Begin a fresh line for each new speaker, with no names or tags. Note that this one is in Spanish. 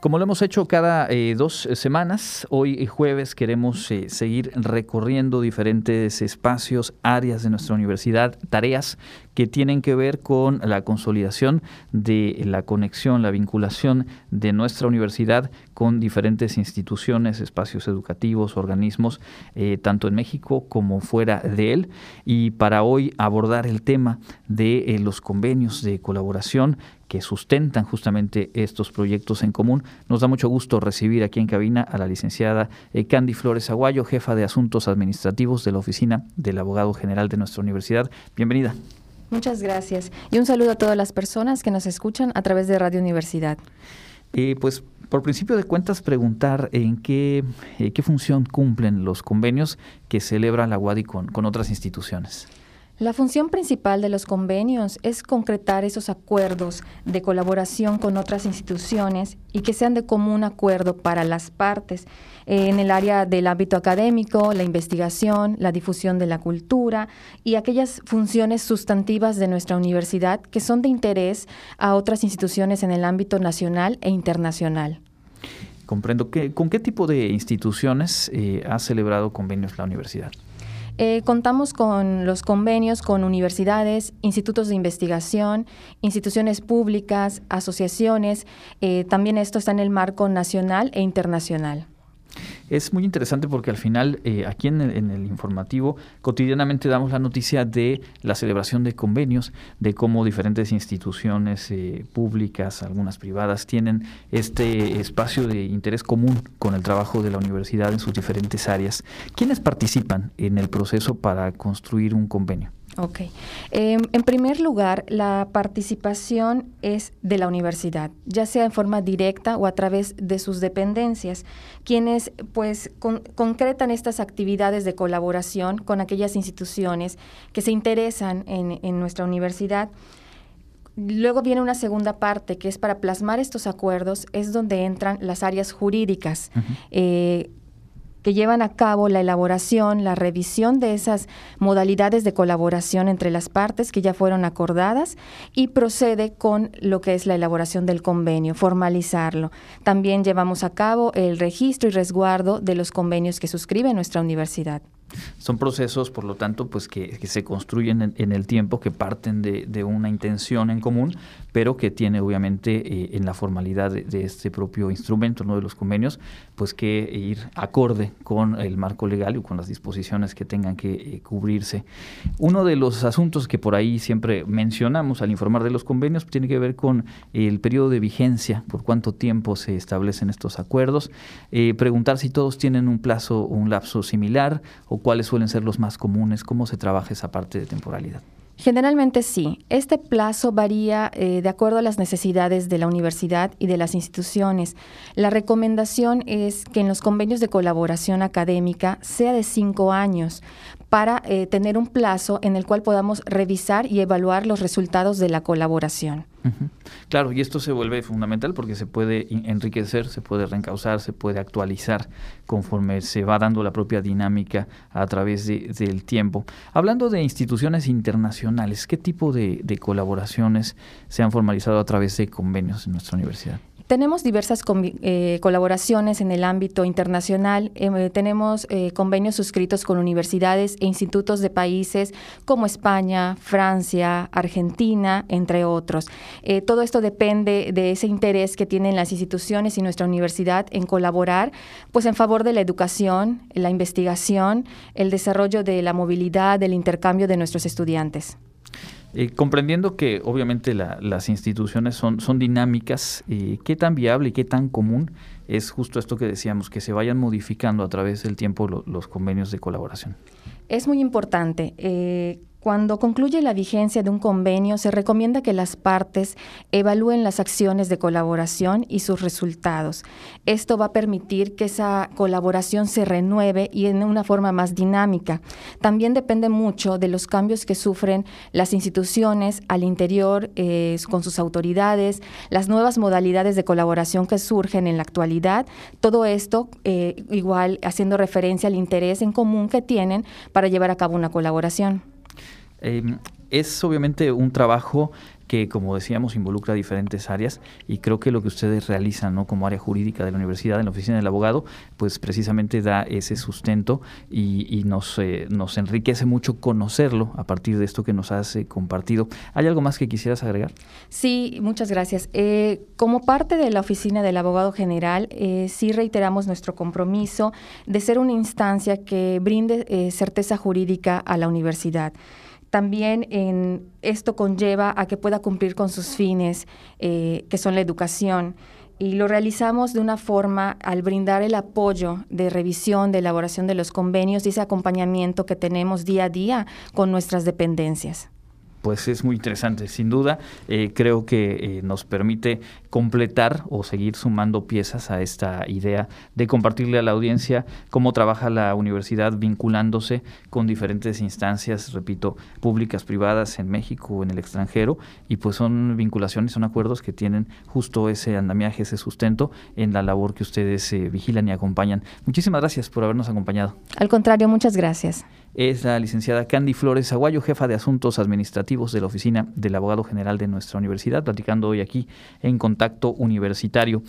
Como lo hemos hecho cada eh, dos semanas, hoy jueves queremos eh, seguir recorriendo diferentes espacios, áreas de nuestra universidad, tareas que tienen que ver con la consolidación de la conexión, la vinculación de nuestra universidad con diferentes instituciones, espacios educativos, organismos, eh, tanto en México como fuera de él. Y para hoy abordar el tema de los convenios de colaboración que sustentan justamente estos proyectos en común. Nos da mucho gusto recibir aquí en cabina a la licenciada eh, Candy Flores Aguayo, jefa de Asuntos Administrativos de la Oficina del Abogado General de nuestra universidad. Bienvenida.
Muchas gracias. Y un saludo a todas las personas que nos escuchan a través de Radio Universidad.
Eh, pues por principio de cuentas, preguntar en qué, eh, qué función cumplen los convenios que celebra la UADI con otras instituciones.
La función principal de los convenios es concretar esos acuerdos de colaboración con otras instituciones y que sean de común acuerdo para las partes en el área del ámbito académico, la investigación, la difusión de la cultura y aquellas funciones sustantivas de nuestra universidad que son de interés a otras instituciones en el ámbito nacional e internacional.
Comprendo. ¿Con qué tipo de instituciones eh, ha celebrado convenios la universidad?
Eh, contamos con los convenios con universidades, institutos de investigación, instituciones públicas, asociaciones. Eh, también esto está en el marco nacional e internacional.
Es muy interesante porque al final, eh, aquí en el, informativo, cotidianamente damos la noticia de la celebración de convenios, de cómo diferentes instituciones eh, públicas, algunas privadas, tienen este espacio de interés común con el trabajo de la universidad en sus diferentes áreas. ¿Quiénes participan en el proceso para construir un convenio?
Ok. Em, en primer lugar, la participación es de la universidad, ya sea en forma directa o a través de sus dependencias, quienes pues concretan estas actividades de colaboración con aquellas instituciones que se interesan en, nuestra universidad. Luego viene una segunda parte que es para plasmar estos acuerdos, es donde entran las áreas jurídicas que llevan a cabo la elaboración, la revisión de esas modalidades de colaboración entre las partes que ya fueron acordadas y procede con lo que es la elaboración del convenio, formalizarlo. También llevamos a cabo el registro y resguardo de los convenios que suscribe nuestra universidad.
Son procesos, por lo tanto, pues que, se construyen en, el tiempo, que parten de, una intención en común, pero que tiene obviamente eh, en la formalidad de, este propio instrumento, ¿no? de los convenios, pues que ir acorde con el marco legal y con las disposiciones que tengan que eh, cubrirse. Uno de los asuntos que por ahí siempre mencionamos al informar de los convenios tiene que ver con el periodo de vigencia, por cuánto tiempo se establecen estos acuerdos, eh, preguntar si todos tienen un plazo un lapso similar o cuáles suelen ser los más comunes? ¿Cómo se trabaja esa parte de temporalidad?
Generalmente sí. Este plazo varía eh, de acuerdo a las necesidades de la universidad y de las instituciones. La recomendación es que en los convenios de colaboración académica sea de cinco años para eh, tener un plazo en el cual podamos revisar y evaluar los resultados de la colaboración.
Claro, y esto se vuelve fundamental porque se puede enriquecer, se puede reencauzar, se puede actualizar conforme se va dando la propia dinámica a través del tiempo. Hablando de instituciones internacionales, ¿qué tipo de colaboraciones se han formalizado a través de convenios en nuestra universidad?
Tenemos diversas eh, colaboraciones en el ámbito internacional. Eh, tenemos eh, convenios suscritos con universidades e institutos de países como España, Francia, Argentina, entre otros. todo esto depende de ese interés que tienen las instituciones y nuestra universidad en colaborar, pues en favor de la educación, la investigación, el desarrollo de la movilidad, del intercambio de nuestros estudiantes.
Eh, comprendiendo que obviamente las instituciones son, son dinámicas, eh, ¿qué tan viable y qué tan común es justo esto que decíamos, que se vayan modificando a través del tiempo los convenios de colaboración?
Es muy importante. Eh, cuando concluye la vigencia de un convenio, se recomienda que las partes evalúen las acciones de colaboración y sus resultados. Esto va a permitir que esa colaboración se renueve y en una forma más dinámica. También depende mucho de los cambios que sufren las instituciones al interior eh, con sus autoridades, las nuevas modalidades de colaboración que surgen en la actualidad. Todo esto eh, igual haciendo referencia al interés en común que tienen para llevar a cabo una colaboración.
Em, es obviamente un trabajo que, como decíamos, involucra diferentes áreas y creo que lo que ustedes realizan ¿no? como área jurídica de la universidad en la oficina del abogado, pues precisamente da ese sustento y, nos, eh, nos enriquece mucho conocerlo a partir de esto que nos has compartido. ¿Hay algo más que quisieras agregar?
Sí, muchas gracias. Eh, como parte de la oficina del abogado general, eh, sí reiteramos nuestro compromiso de ser una instancia que brinde eh, certeza jurídica a la universidad. También en, esto conlleva a que pueda cumplir con sus fines, que son la educación. Y lo realizamos de una forma al brindar el apoyo de revisión, de elaboración de los convenios y ese acompañamiento que tenemos día a día con nuestras dependencias
pues es muy interesante, sin duda. Eh, creo que eh, nos permite completar o seguir sumando piezas a esta idea de compartirle a la audiencia cómo trabaja la universidad vinculándose con diferentes instancias, repito, públicas, privadas en México en el extranjero, y pues son vinculaciones, son acuerdos que tienen justo ese andamiaje, ese sustento en la labor que ustedes eh, vigilan y acompañan. Muchísimas gracias por habernos acompañado.
Al contrario, muchas gracias
es la licenciada Candy Flores Aguayo, jefa de Asuntos Administrativos de la Oficina del Abogado General de nuestra universidad, platicando hoy aquí en Contacto Universitario.